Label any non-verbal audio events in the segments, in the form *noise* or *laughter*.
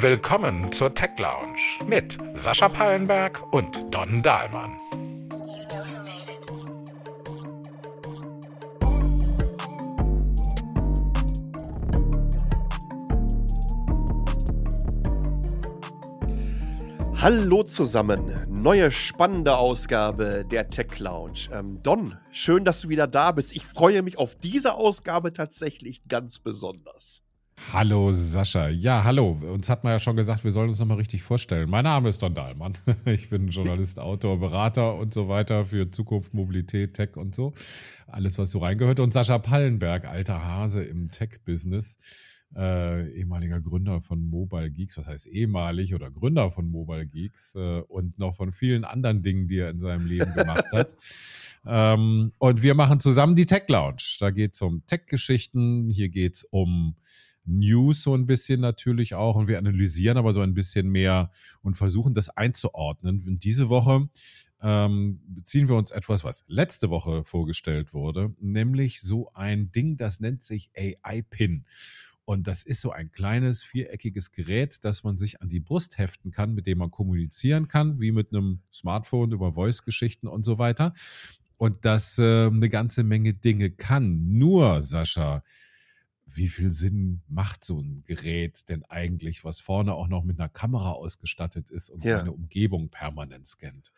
Willkommen zur Tech Lounge mit Sascha Pallenberg und Don Dahlmann. Hallo zusammen, neue spannende Ausgabe der Tech Lounge. Ähm, Don, schön, dass du wieder da bist. Ich freue mich auf diese Ausgabe tatsächlich ganz besonders. Hallo Sascha. Ja, hallo. Uns hat man ja schon gesagt, wir sollen uns nochmal richtig vorstellen. Mein Name ist Don Dahlmann. *laughs* Ich bin Journalist, Autor, Berater und so weiter für Zukunft, Mobilität, Tech und so. Alles, was so reingehört. Und Sascha Pallenberg, alter Hase im Tech-Business äh, ehemaliger Gründer von Mobile Geeks, was heißt ehemalig oder Gründer von Mobile Geeks äh, und noch von vielen anderen Dingen, die er in seinem Leben gemacht hat. *laughs* ähm, und wir machen zusammen die Tech Lounge. Da geht es um Tech-Geschichten, hier geht es um News so ein bisschen natürlich auch und wir analysieren aber so ein bisschen mehr und versuchen das einzuordnen. Und diese Woche ähm, beziehen wir uns etwas, was letzte Woche vorgestellt wurde, nämlich so ein Ding, das nennt sich AI-Pin. Und das ist so ein kleines viereckiges Gerät, das man sich an die Brust heften kann, mit dem man kommunizieren kann, wie mit einem Smartphone über Voice-Geschichten und so weiter. Und das äh, eine ganze Menge Dinge kann. Nur, Sascha, wie viel Sinn macht so ein Gerät denn eigentlich, was vorne auch noch mit einer Kamera ausgestattet ist und ja. seine Umgebung permanent scannt?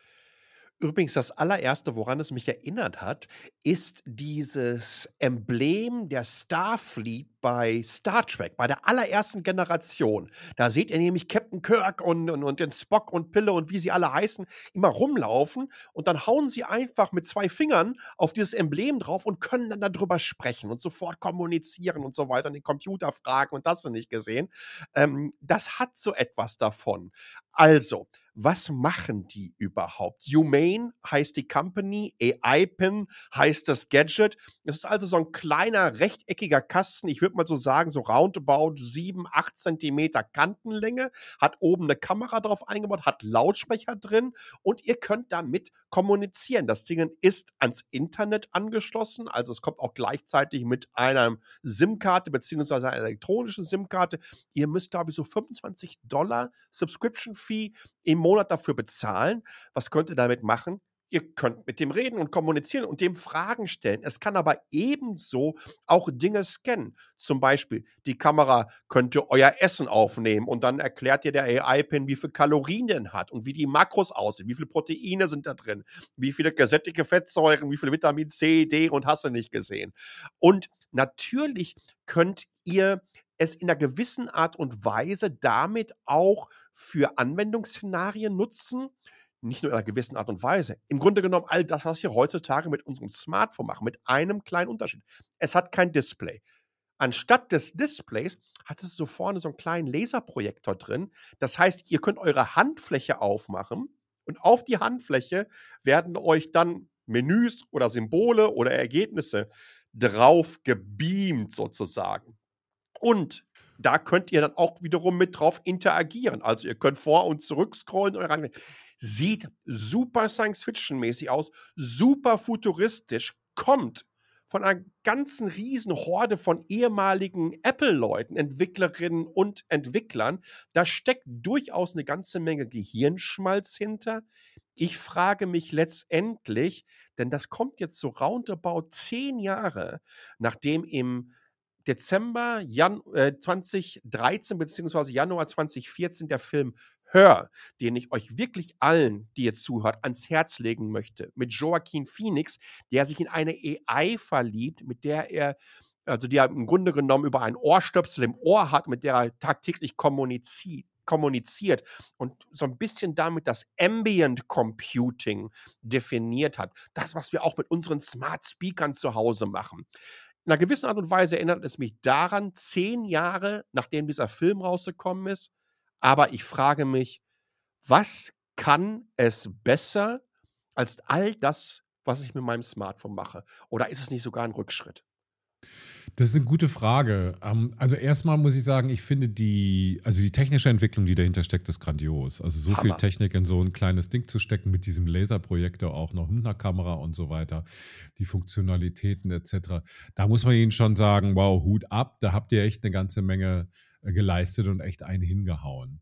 Übrigens, das allererste, woran es mich erinnert hat, ist dieses Emblem der Starfleet bei Star Trek, bei der allerersten Generation. Da seht ihr nämlich Captain Kirk und, und, und den Spock und Pille und wie sie alle heißen, immer rumlaufen und dann hauen sie einfach mit zwei Fingern auf dieses Emblem drauf und können dann darüber sprechen und sofort kommunizieren und so weiter und den Computer fragen und das nicht gesehen. Ähm, das hat so etwas davon. Also, was machen die überhaupt? Humane heißt die Company, AI-Pin heißt das Gadget. Das ist also so ein kleiner rechteckiger Kasten, ich würde mal so sagen, so roundabout 7, 8 Zentimeter Kantenlänge, hat oben eine Kamera drauf eingebaut, hat Lautsprecher drin und ihr könnt damit kommunizieren. Das Ding ist ans Internet angeschlossen, also es kommt auch gleichzeitig mit einer SIM-Karte beziehungsweise einer elektronischen SIM-Karte. Ihr müsst, glaube ich, so 25 Dollar Subscription-Fee im Monat dafür bezahlen. Was könnt ihr damit machen? Ihr könnt mit dem reden und kommunizieren und dem Fragen stellen. Es kann aber ebenso auch Dinge scannen. Zum Beispiel, die Kamera könnte euer Essen aufnehmen und dann erklärt dir der AI-Pin, wie viel Kalorien denn hat und wie die Makros aussehen, wie viele Proteine sind da drin, wie viele gesättigte Fettsäuren, wie viel Vitamin C, D und hast du nicht gesehen. Und natürlich könnt ihr es in einer gewissen Art und Weise damit auch für Anwendungsszenarien nutzen. Nicht nur in einer gewissen Art und Weise. Im Grunde genommen all das, was wir heutzutage mit unserem Smartphone machen, mit einem kleinen Unterschied. Es hat kein Display. Anstatt des Displays hat es so vorne so einen kleinen Laserprojektor drin. Das heißt, ihr könnt eure Handfläche aufmachen und auf die Handfläche werden euch dann Menüs oder Symbole oder Ergebnisse drauf gebeamt sozusagen. Und da könnt ihr dann auch wiederum mit drauf interagieren. Also ihr könnt vor und zurück scrollen und ran. Sieht super Science-Fiction-mäßig aus, super futuristisch, kommt von einer ganzen riesen Horde von ehemaligen Apple-Leuten, Entwicklerinnen und Entwicklern. Da steckt durchaus eine ganze Menge Gehirnschmalz hinter. Ich frage mich letztendlich, denn das kommt jetzt so roundabout zehn Jahre, nachdem im Dezember Jan äh, 2013 bzw. Januar 2014 der Film Hör, den ich euch wirklich allen, die ihr zuhört, ans Herz legen möchte, mit Joaquin Phoenix, der sich in eine AI verliebt, mit der er, also die er im Grunde genommen über ein Ohrstöpsel im Ohr hat, mit der er tagtäglich kommuniziert kommuniziert und so ein bisschen damit das Ambient Computing definiert hat. Das, was wir auch mit unseren Smart Speakern zu Hause machen. In einer gewissen Art und Weise erinnert es mich daran, zehn Jahre nachdem dieser Film rausgekommen ist. Aber ich frage mich, was kann es besser als all das, was ich mit meinem Smartphone mache? Oder ist es nicht sogar ein Rückschritt? Das ist eine gute Frage. Ähm, also erstmal muss ich sagen, ich finde die, also die technische Entwicklung, die dahinter steckt, ist grandios. Also so Hammer. viel Technik in so ein kleines Ding zu stecken mit diesem Laserprojektor auch noch mit einer Kamera und so weiter, die Funktionalitäten etc. Da muss man ihnen schon sagen, wow, Hut ab, da habt ihr echt eine ganze Menge äh, geleistet und echt einen hingehauen.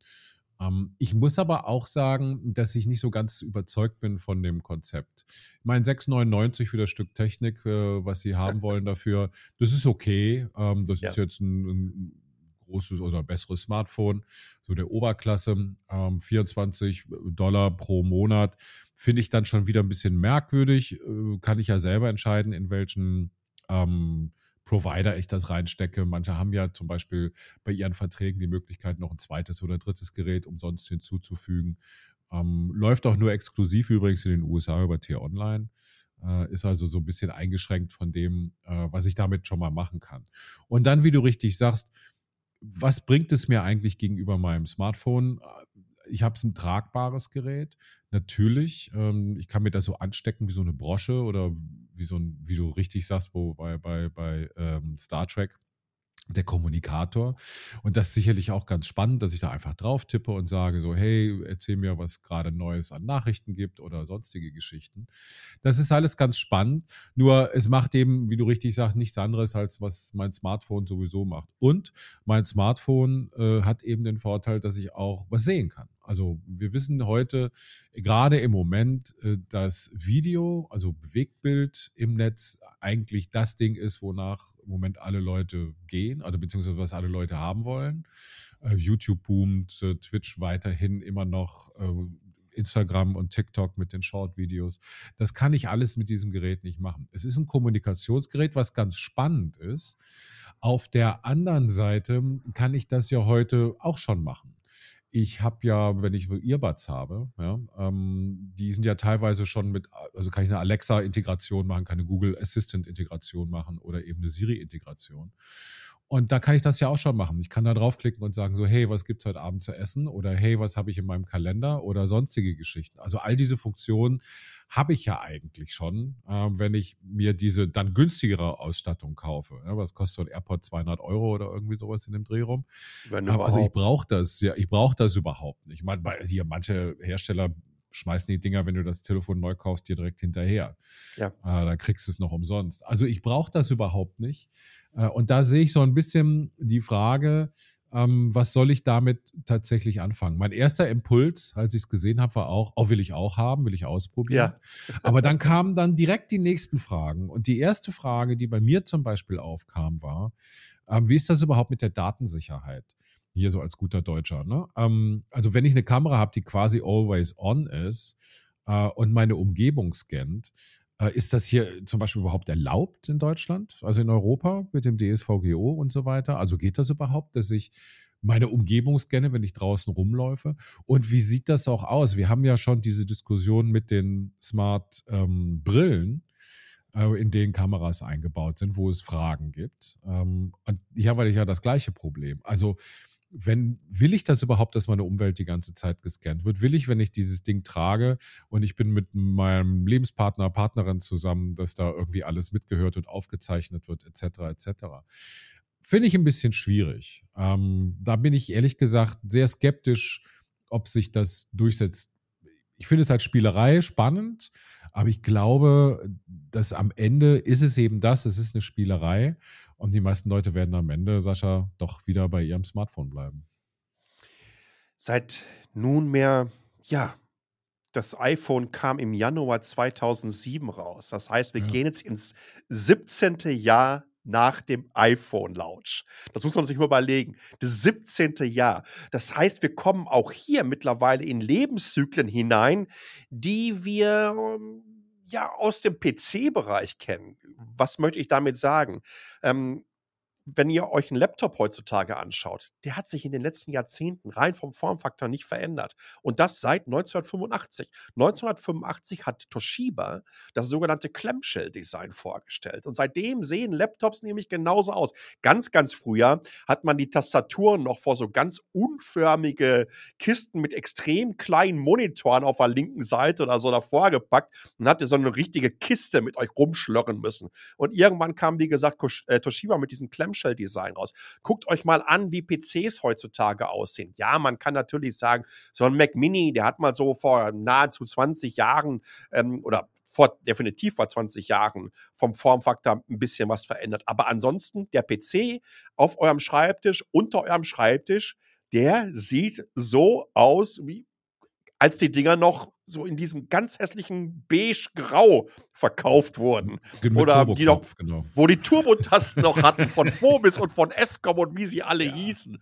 Ähm, ich muss aber auch sagen, dass ich nicht so ganz überzeugt bin von dem Konzept. Ich meine, 6,99 für das Stück Technik, äh, was sie haben wollen dafür, das ist okay. Ähm, das ja. ist jetzt ein, ein, großes oder besseres Smartphone, so der Oberklasse. Ähm, 24 Dollar pro Monat finde ich dann schon wieder ein bisschen merkwürdig. Äh, kann ich ja selber entscheiden, in welchen ähm, Provider ich das reinstecke. Manche haben ja zum Beispiel bei ihren Verträgen die Möglichkeit, noch ein zweites oder drittes Gerät umsonst hinzuzufügen. Ähm, läuft auch nur exklusiv übrigens in den USA über T-Online. Äh, ist also so ein bisschen eingeschränkt von dem, äh, was ich damit schon mal machen kann. Und dann, wie du richtig sagst, was bringt es mir eigentlich gegenüber meinem Smartphone? ich habe ein tragbares Gerät. Natürlich, ähm, ich kann mir das so anstecken wie so eine Brosche oder wie so ein, wie du richtig sagst, wo bei, bei, bei ähm, Star Trek der Kommunikator. Und das ist sicherlich auch ganz spannend, dass ich da einfach drauf tippe und sage so, hey, erzähl mir, was gerade Neues an Nachrichten gibt oder sonstige Geschichten. Das ist alles ganz spannend. Nur es macht eben, wie du richtig sagst, nichts anderes, als was mein Smartphone sowieso macht. Und mein Smartphone äh, hat eben den Vorteil, dass ich auch was sehen kann. Also wir wissen heute gerade im Moment, äh, dass Video, also Bewegtbild im Netz eigentlich das Ding ist, wonach im Moment alle Leute gehen, also beziehungsweise was alle Leute haben wollen. Äh, YouTube boomt, äh, Twitch weiterhin immer noch, Instagram und TikTok mit den Short-Videos. Das kann ich alles mit diesem Gerät nicht machen. Es ist ein Kommunikationsgerät, was ganz spannend ist. Auf der anderen Seite kann ich das ja heute auch schon machen. Ich habe ja, wenn ich Earbuds habe, ja, ähm, die sind ja teilweise schon mit, also kann ich eine Alexa-Integration machen, kann eine Google Assistant-Integration machen oder eben eine Siri-Integration. Und da kann ich das ja auch schon machen. Ich kann da draufklicken und sagen so, hey, was gibt es heute Abend zu essen? Oder hey, was habe ich in meinem Kalender? Oder sonstige Geschichten. Also all diese Funktionen habe ich ja eigentlich schon, äh, wenn ich mir diese dann günstigere Ausstattung kaufe. Ja, was kostet so ein AirPod 200 Euro oder irgendwie sowas in dem Dreh rum? Wenn ähm, also ich brauche das, ja, ich brauche das überhaupt nicht. Ich meine, hier manche Hersteller schmeißen die Dinger, wenn du das Telefon neu kaufst, dir direkt hinterher. Ja. Äh, da kriegst du es noch umsonst. Also ich brauche das überhaupt nicht. Äh, und da sehe ich so ein bisschen die Frage, ähm, was soll ich damit tatsächlich anfangen? Mein erster Impuls, als ich es gesehen habe, war auch, oh, will ich auch haben, will ich ausprobieren. Ja. *laughs* Aber dann kamen dann direkt die nächsten Fragen. Und die erste Frage, die bei mir zum Beispiel aufkam, war, ähm, wie ist das überhaupt mit der Datensicherheit? Hier so als guter Deutscher. Ne? Ähm, also wenn ich eine Kamera habe, die quasi always on ist äh, und meine Umgebung scannt, äh, ist das hier zum Beispiel überhaupt erlaubt in Deutschland, also in Europa mit dem DSVGO und so weiter? Also geht das überhaupt, dass ich meine Umgebung scanne, wenn ich draußen rumläufe? Und wie sieht das auch aus? Wir haben ja schon diese Diskussion mit den Smart-Brillen, ähm, äh, in denen Kameras eingebaut sind, wo es Fragen gibt. Ähm, und hier habe ich ja das gleiche Problem. Also wenn, will ich das überhaupt, dass meine Umwelt die ganze Zeit gescannt wird? Will ich, wenn ich dieses Ding trage und ich bin mit meinem Lebenspartner, Partnerin zusammen, dass da irgendwie alles mitgehört und aufgezeichnet wird, etc., etc. Finde ich ein bisschen schwierig. Ähm, da bin ich ehrlich gesagt sehr skeptisch, ob sich das durchsetzt. Ich finde es als Spielerei spannend, aber ich glaube, dass am Ende ist es eben das, es ist eine Spielerei und die meisten Leute werden am Ende, Sascha, doch wieder bei ihrem Smartphone bleiben. Seit nunmehr, ja, das iPhone kam im Januar 2007 raus. Das heißt, wir ja. gehen jetzt ins 17. Jahr nach dem iPhone-Launch. Das muss man sich mal überlegen. Das 17. Jahr. Das heißt, wir kommen auch hier mittlerweile in Lebenszyklen hinein, die wir ähm, ja aus dem PC-Bereich kennen. Was möchte ich damit sagen? Ähm, wenn ihr euch einen Laptop heutzutage anschaut, der hat sich in den letzten Jahrzehnten rein vom Formfaktor nicht verändert. Und das seit 1985. 1985 hat Toshiba das sogenannte Clamshell-Design vorgestellt. Und seitdem sehen Laptops nämlich genauso aus. Ganz, ganz früher hat man die Tastaturen noch vor so ganz unförmige Kisten mit extrem kleinen Monitoren auf der linken Seite oder so davor gepackt und hatte so eine richtige Kiste mit euch rumschlörren müssen. Und irgendwann kam, wie gesagt, äh, Toshiba mit diesem Clamshell Clamshell-Design raus. Guckt euch mal an, wie PCs heutzutage aussehen. Ja, man kann natürlich sagen, so ein Mac Mini, der hat mal so vor nahezu 20 Jahren ähm, oder vor, definitiv vor 20 Jahren vom Formfaktor ein bisschen was verändert. Aber ansonsten, der PC auf eurem Schreibtisch, unter eurem Schreibtisch, der sieht so aus wie als die Dinger noch so in diesem ganz hässlichen beige-grau verkauft wurden. Mit Oder die noch, genau. wo die Turbotasten noch hatten *laughs* von Phobis und von Escom und wie sie alle ja. hießen.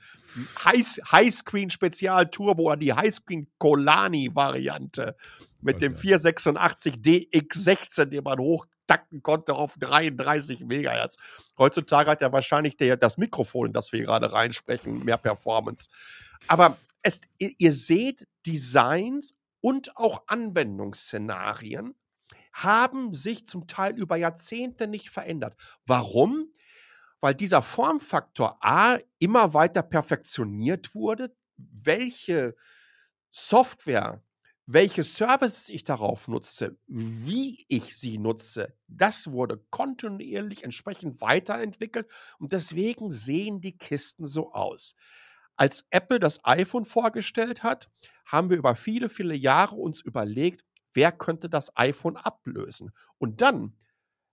High, Highscreen Spezial Turbo oder die Highscreen Colani Variante mit okay. dem 486 DX16, den man hochtakten konnte auf 33 Megahertz. Heutzutage hat ja wahrscheinlich der, das Mikrofon, in das wir gerade reinsprechen, mehr Performance. Aber es, ihr seht, Designs und auch Anwendungsszenarien haben sich zum Teil über Jahrzehnte nicht verändert. Warum? Weil dieser Formfaktor A immer weiter perfektioniert wurde. Welche Software, welche Services ich darauf nutze, wie ich sie nutze, das wurde kontinuierlich entsprechend weiterentwickelt und deswegen sehen die Kisten so aus als Apple das iPhone vorgestellt hat, haben wir über viele, viele Jahre uns überlegt, wer könnte das iPhone ablösen. Und dann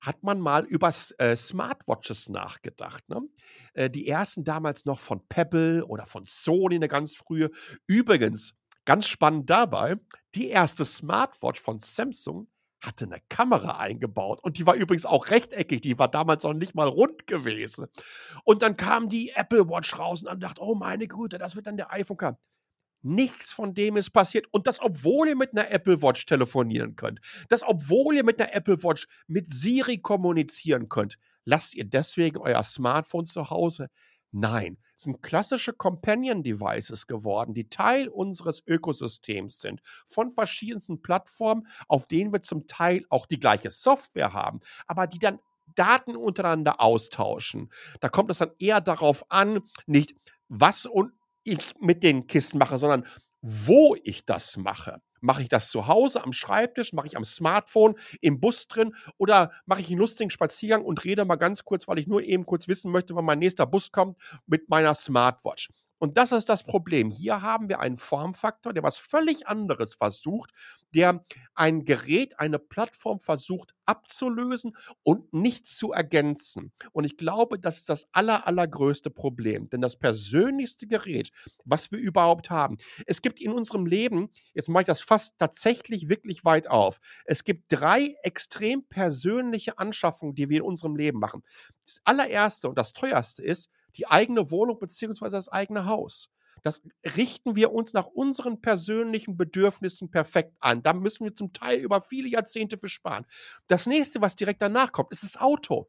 hat man mal über äh, Smartwatches nachgedacht. Ne? Äh, die ersten damals noch von Pebble oder von Sony, eine ganz frühe. Übrigens, ganz spannend dabei, die erste Smartwatch von Samsung hatte eine Kamera eingebaut. Und die war übrigens auch rechteckig, die war damals noch nicht mal rund gewesen. Und dann kam die Apple Watch raus und dann dachte, oh meine Güte, das wird dann der iPhone kam. Nichts von dem ist passiert. Und das, obwohl ihr mit einer Apple Watch telefonieren könnt. Das, obwohl ihr mit einer Apple Watch mit Siri kommunizieren könnt. Lasst ihr deswegen euer Smartphone zu Hause? Nein, es sind klassische Companion Devices geworden, die Teil unseres Ökosystems sind, von verschiedensten Plattformen, auf denen wir zum Teil auch die gleiche Software haben, aber die dann Daten untereinander austauschen. Da kommt es dann eher darauf an, nicht was und ich mit den Kisten mache, sondern wo ich das mache. Mache ich das zu Hause am Schreibtisch? Mache ich am Smartphone, im Bus drin? Oder mache ich einen lustigen Spaziergang und rede mal ganz kurz, weil ich nur eben kurz wissen möchte, wann mein nächster Bus kommt, mit meiner Smartwatch? Und das ist das Problem. Hier haben wir einen Formfaktor, der was völlig anderes versucht, der ein Gerät, eine Plattform versucht abzulösen und nicht zu ergänzen. Und ich glaube, das ist das aller, allergrößte Problem. Denn das persönlichste Gerät, was wir überhaupt haben, es gibt in unserem Leben, jetzt mache ich das fast tatsächlich wirklich weit auf, es gibt drei extrem persönliche Anschaffungen, die wir in unserem Leben machen. Das allererste und das teuerste ist, die eigene Wohnung beziehungsweise das eigene Haus. Das richten wir uns nach unseren persönlichen Bedürfnissen perfekt an. Da müssen wir zum Teil über viele Jahrzehnte für sparen. Das nächste, was direkt danach kommt, ist das Auto.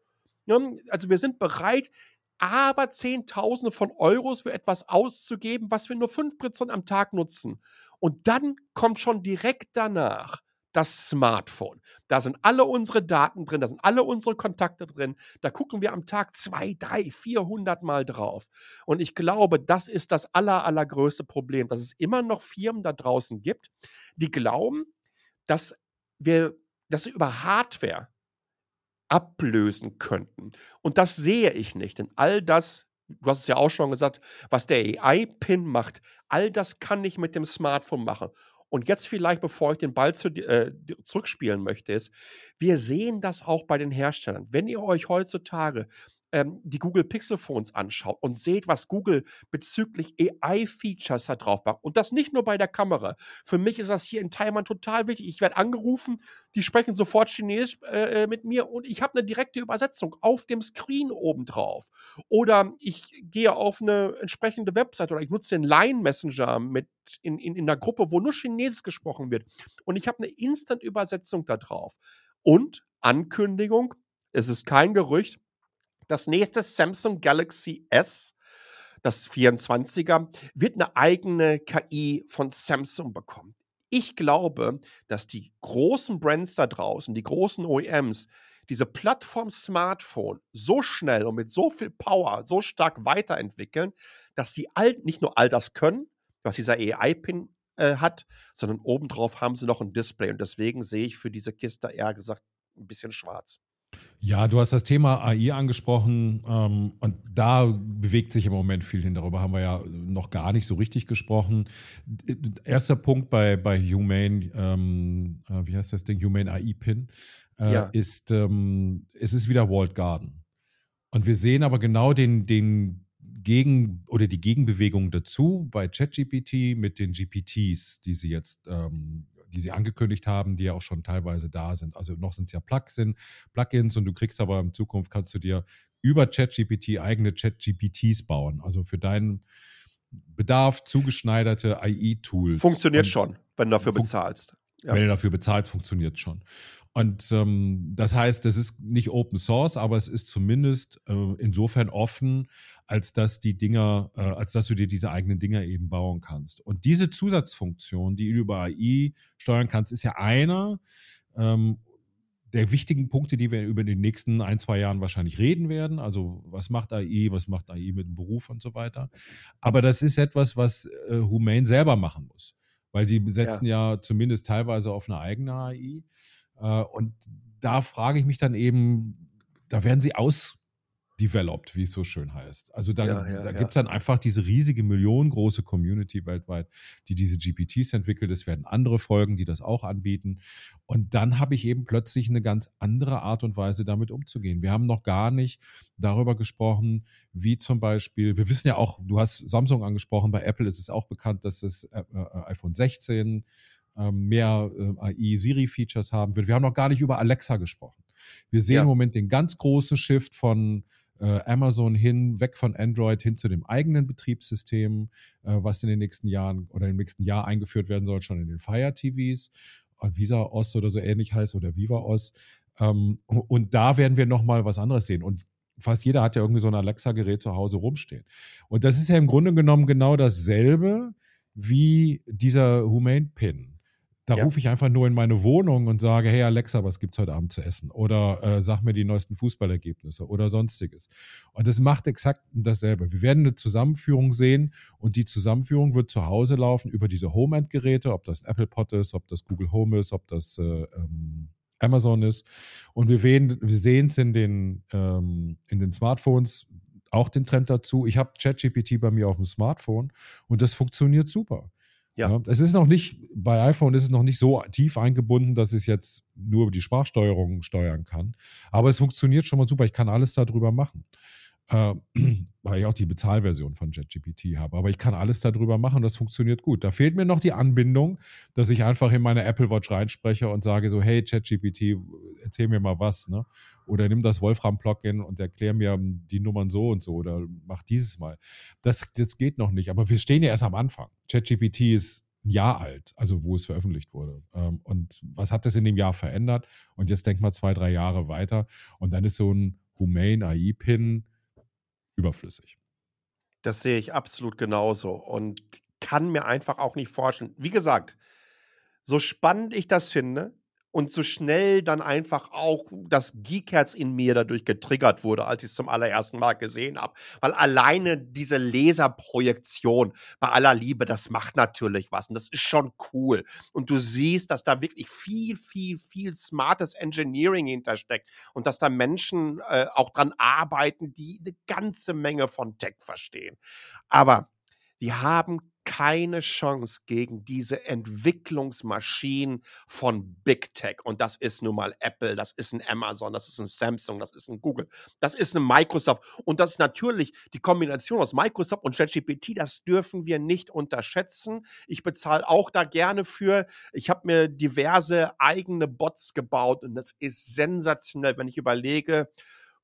Also wir sind bereit, aber Zehntausende von Euros für etwas auszugeben, was wir nur 5% am Tag nutzen. Und dann kommt schon direkt danach das Smartphone. Da sind alle unsere Daten drin, da sind alle unsere Kontakte drin. Da gucken wir am Tag zwei, drei, vierhundert Mal drauf. Und ich glaube, das ist das aller, allergrößte Problem, dass es immer noch Firmen da draußen gibt, die glauben, dass wir, wir über Hardware ablösen könnten. Und das sehe ich nicht, denn all das du hast es ja auch schon gesagt, was der AI-Pin macht, all das kann ich mit dem Smartphone machen. Und jetzt vielleicht, bevor ich den Ball zu, äh, zurückspielen möchte, ist, wir sehen das auch bei den Herstellern. Wenn ihr euch heutzutage ähm, die Google Pixel Phones anschaut und seht, was Google bezüglich AI-Features da drauf macht. Und das nicht nur bei der Kamera. Für mich ist das hier in Taiwan total wichtig. Ich werde angerufen, die sprechen sofort Chinesisch äh, äh mit mir und ich habe eine direkte Übersetzung auf dem Screen oben drauf. Oder ich gehe auf eine entsprechende Website oder ich nutze den Line Messenger mit in, in, in einer Gruppe, wo nur Chinesisch gesprochen wird. Und ich habe eine Instant-Übersetzung da drauf. Und Ankündigung, es ist kein Gerücht, Das nächste Samsung Galaxy S, das 24er, wird eine eigene KI von Samsung bekommen. Ich glaube, dass die großen Brands da draußen, die großen OEMs, diese Plattform Smartphone so schnell und mit so viel Power so stark weiterentwickeln, dass sie all, nicht nur all das können, was dieser AI-Pin äh, hat, sondern obendrauf haben sie noch ein Display. Und deswegen sehe ich für diese Kiste eher gesagt ein bisschen schwarz. Ja, du hast das Thema AI angesprochen ähm, und da bewegt sich im Moment viel hin. Darüber haben wir ja noch gar nicht so richtig gesprochen. Erster Punkt bei, bei Humane, ähm, äh, wie heißt das Ding? Humane AI Pin, äh, ja. ist, ähm, es ist wieder Walled Garden. Und wir sehen aber genau den, den Gegen- oder die Gegenbewegung dazu bei ChatGPT mit den GPTs, die sie jetzt ähm, die sie angekündigt haben, die ja auch schon teilweise da sind. Also noch sind es ja Plugins und du kriegst aber in Zukunft kannst du dir über ChatGPT eigene ChatGPTs bauen. Also für deinen Bedarf zugeschneiderte AI-Tools. Funktioniert und schon, wenn du dafür bezahlst. Ja. Wenn du dafür bezahlst, funktioniert es schon. Und ähm, das heißt, das ist nicht Open Source, aber es ist zumindest äh, insofern offen, als dass die Dinger, äh, als dass du dir diese eigenen Dinger eben bauen kannst. Und diese Zusatzfunktion, die du über AI steuern kannst, ist ja einer ähm, der wichtigen Punkte, die wir über die nächsten ein, zwei Jahren wahrscheinlich reden werden. Also was macht AI, was macht AI mit dem Beruf und so weiter. Aber das ist etwas, was äh, Humane selber machen muss. Weil sie setzen ja. ja zumindest teilweise auf eine eigene AI. Äh, und da frage ich mich dann eben, da werden sie ausdeveloped, wie es so schön heißt. Also dann, ja, ja, da gibt es dann einfach diese riesige millionengroße Community weltweit, die diese GPTs entwickelt. Es werden andere Folgen, die das auch anbieten. Und dann habe ich eben plötzlich eine ganz andere Art und Weise, damit umzugehen. Wir haben noch gar nicht darüber gesprochen, wie zum Beispiel, wir wissen ja auch, du hast Samsung angesprochen, bei Apple ist es auch bekannt, dass das äh, äh, iPhone 16 ähm, mehr äh, AI-Siri-Features haben wird. Wir haben noch gar nicht über Alexa gesprochen. Wir sehen ja. im Moment den ganz großen Shift von äh, Amazon hin, weg von Android hin zu dem eigenen Betriebssystem, äh, was in den nächsten Jahren oder im nächsten Jahr eingeführt werden soll, schon in den Fire TVs. Äh, Visa OS oder so ähnlich heißt oder Viva OS. Ähm, und da werden wir nochmal was anderes sehen. Und fast jeder hat ja irgendwie so ein Alexa-Gerät zu Hause rumstehen. Und das ist ja im Grunde genommen genau dasselbe wie dieser Humane-Pin. Da ja. rufe ich einfach nur in meine Wohnung und sage, hey Alexa, was gibt's heute Abend zu essen? Oder äh, sag mir die neuesten Fußballergebnisse oder sonstiges. Und es macht exakt dasselbe. Wir werden eine Zusammenführung sehen und die Zusammenführung wird zu Hause laufen über diese Home-End-Geräte, ob das Apple Pod ist, ob das Google Home ist, ob das äh, ähm, Amazon ist. Und wir, wir sehen es in den, ähm, in den Smartphones auch den Trend dazu. Ich habe ChatGPT bei mir auf dem Smartphone und das funktioniert super. Ja. Es ist noch nicht, bei iPhone ist es noch nicht so tief eingebunden, dass es jetzt nur die Sprachsteuerung steuern kann. Aber es funktioniert schon mal super. Ich kann alles darüber machen äh, *clears throat* weil ich auch die Bezahlversion von JetGPT habe. Aber ich kann alles darüber machen, das funktioniert gut. Da fehlt mir noch die Anbindung, dass ich einfach in meine Apple Watch reinspreche und sage so, hey ChatGPT, erzähl mir mal was, ne? Oder nimm das Wolfram-Plugin und erklär mir die Nummern so und so oder mach dieses mal. Das, das geht noch nicht, aber wir stehen ja erst am Anfang. ChatGPT ist ein Jahr alt, also wo es veröffentlicht wurde. Ähm, und was hat das in dem Jahr verändert? Und jetzt denk mal zwei, drei Jahre weiter und dann ist so ein Humane AI-Pin überflüssig. Das sehe ich absolut genauso und kann mir einfach auch nicht vorstellen. Wie gesagt, so spannend ich das finde, und so schnell dann einfach auch das Geekherz in mir dadurch getriggert wurde, als ich es zum allerersten Mal gesehen habe. Weil alleine diese Laserprojektion bei aller Liebe, das macht natürlich was und das ist schon cool. Und du siehst, dass da wirklich viel, viel, viel smartes Engineering hintersteckt und dass da Menschen äh, auch dran arbeiten, die eine ganze Menge von Tech verstehen. Aber die haben keine Chance gegen diese Entwicklungsmaschinen von Big Tech. Und das ist nun mal Apple, das ist ein Amazon, das ist ein Samsung, das ist ein Google, das ist eine Microsoft. Und das ist natürlich die Kombination aus Microsoft und ChatGPT, das dürfen wir nicht unterschätzen. Ich bezahle auch da gerne für. Ich habe mir diverse eigene Bots gebaut und das ist sensationell, wenn ich überlege,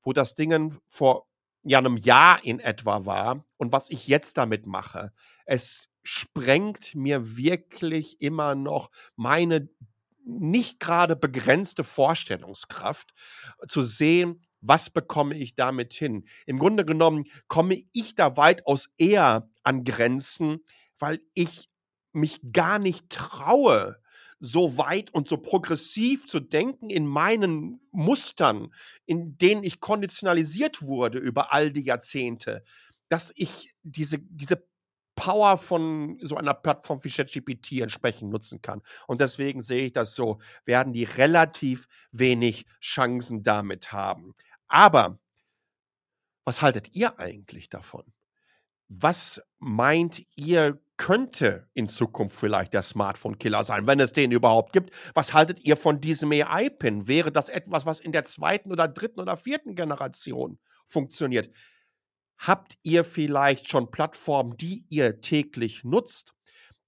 wo das Ding vor ja einem Jahr in etwa war und was ich jetzt damit mache. Es sprengt mir wirklich immer noch meine nicht gerade begrenzte Vorstellungskraft zu sehen, was bekomme ich damit hin? Im Grunde genommen komme ich da weitaus eher an Grenzen, weil ich mich gar nicht traue, so weit und so progressiv zu denken in meinen Mustern, in denen ich konditionalisiert wurde über all die Jahrzehnte, dass ich diese, diese Power von so einer Plattform wie ChatGPT entsprechend nutzen kann. Und deswegen sehe ich das so, werden die relativ wenig Chancen damit haben. Aber was haltet ihr eigentlich davon? Was meint ihr, könnte in Zukunft vielleicht der Smartphone-Killer sein, wenn es den überhaupt gibt? Was haltet ihr von diesem AI-Pin? Wäre das etwas, was in der zweiten oder dritten oder vierten Generation funktioniert? Habt ihr vielleicht schon Plattformen, die ihr täglich nutzt?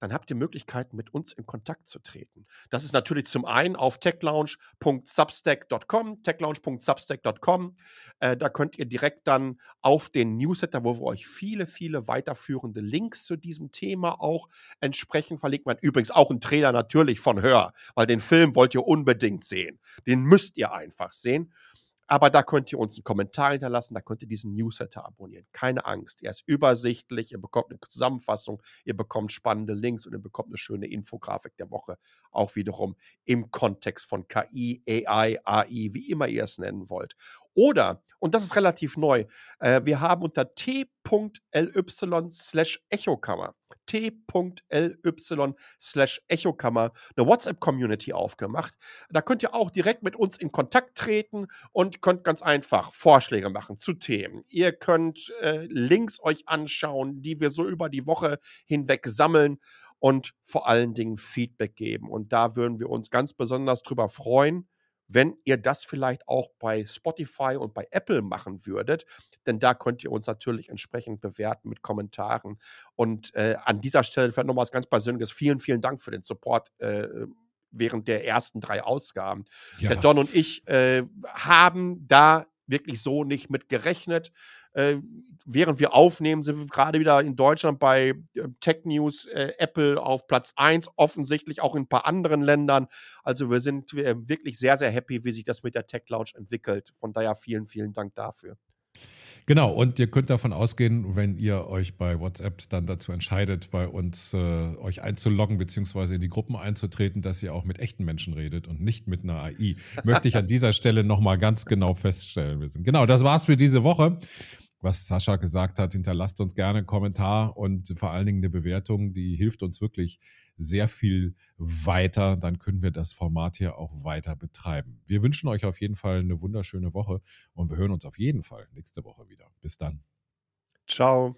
dann habt ihr Möglichkeiten, mit uns in Kontakt zu treten. Das ist natürlich zum einen auf techlaunch.substack.com, techlaunch.substack.com. Äh, da könnt ihr direkt dann auf den Newsletter, wo wir euch viele, viele weiterführende Links zu diesem Thema auch entsprechend verlinken. Man übrigens auch einen Trailer natürlich von Hör, weil den Film wollt ihr unbedingt sehen. Den müsst ihr einfach sehen. Aber da könnt ihr uns einen Kommentar hinterlassen, da könnt ihr diesen Newsletter abonnieren. Keine Angst, er ist übersichtlich, ihr bekommt eine Zusammenfassung, ihr bekommt spannende Links und ihr bekommt eine schöne Infografik der Woche, auch wiederum im Kontext von KI, AI, AI, wie immer ihr es nennen wollt. Oder, und das ist relativ neu, äh, wir haben unter t.ly slash Echokammer t.ly slash Echokammer eine WhatsApp-Community aufgemacht. Da könnt ihr auch direkt mit uns in Kontakt treten und könnt ganz einfach Vorschläge machen zu Themen. Ihr könnt äh, Links euch anschauen, die wir so über die Woche hinweg sammeln und vor allen Dingen Feedback geben. Und da würden wir uns ganz besonders drüber freuen, wenn ihr das vielleicht auch bei Spotify und bei Apple machen würdet, denn da könnt ihr uns natürlich entsprechend bewerten mit Kommentaren. Und äh, an dieser Stelle vielleicht nochmal was ganz Persönliches. Vielen, vielen Dank für den Support. Äh, während der ersten drei Ausgaben. Ja. Der Don und ich äh, haben da wirklich so nicht mit gerechnet. Äh, während wir aufnehmen, sind wir gerade wieder in Deutschland bei äh, Tech News äh, Apple auf Platz 1, offensichtlich auch in ein paar anderen Ländern. Also wir sind äh, wirklich sehr, sehr happy, wie sich das mit der Tech Lounge entwickelt. Von daher vielen, vielen Dank dafür. Genau, und ihr könnt davon ausgehen, wenn ihr euch bei WhatsApp dann dazu entscheidet, bei uns äh, euch einzuloggen bzw. in die Gruppen einzutreten, dass ihr auch mit echten Menschen redet und nicht mit einer AI. Möchte ich an dieser *laughs* Stelle nochmal ganz genau feststellen. Genau, das war's für diese Woche was Sascha gesagt hat, hinterlasst uns gerne einen Kommentar und vor allen Dingen eine Bewertung, die hilft uns wirklich sehr viel weiter. Dann können wir das Format hier auch weiter betreiben. Wir wünschen euch auf jeden Fall eine wunderschöne Woche und wir hören uns auf jeden Fall nächste Woche wieder. Bis dann. Ciao.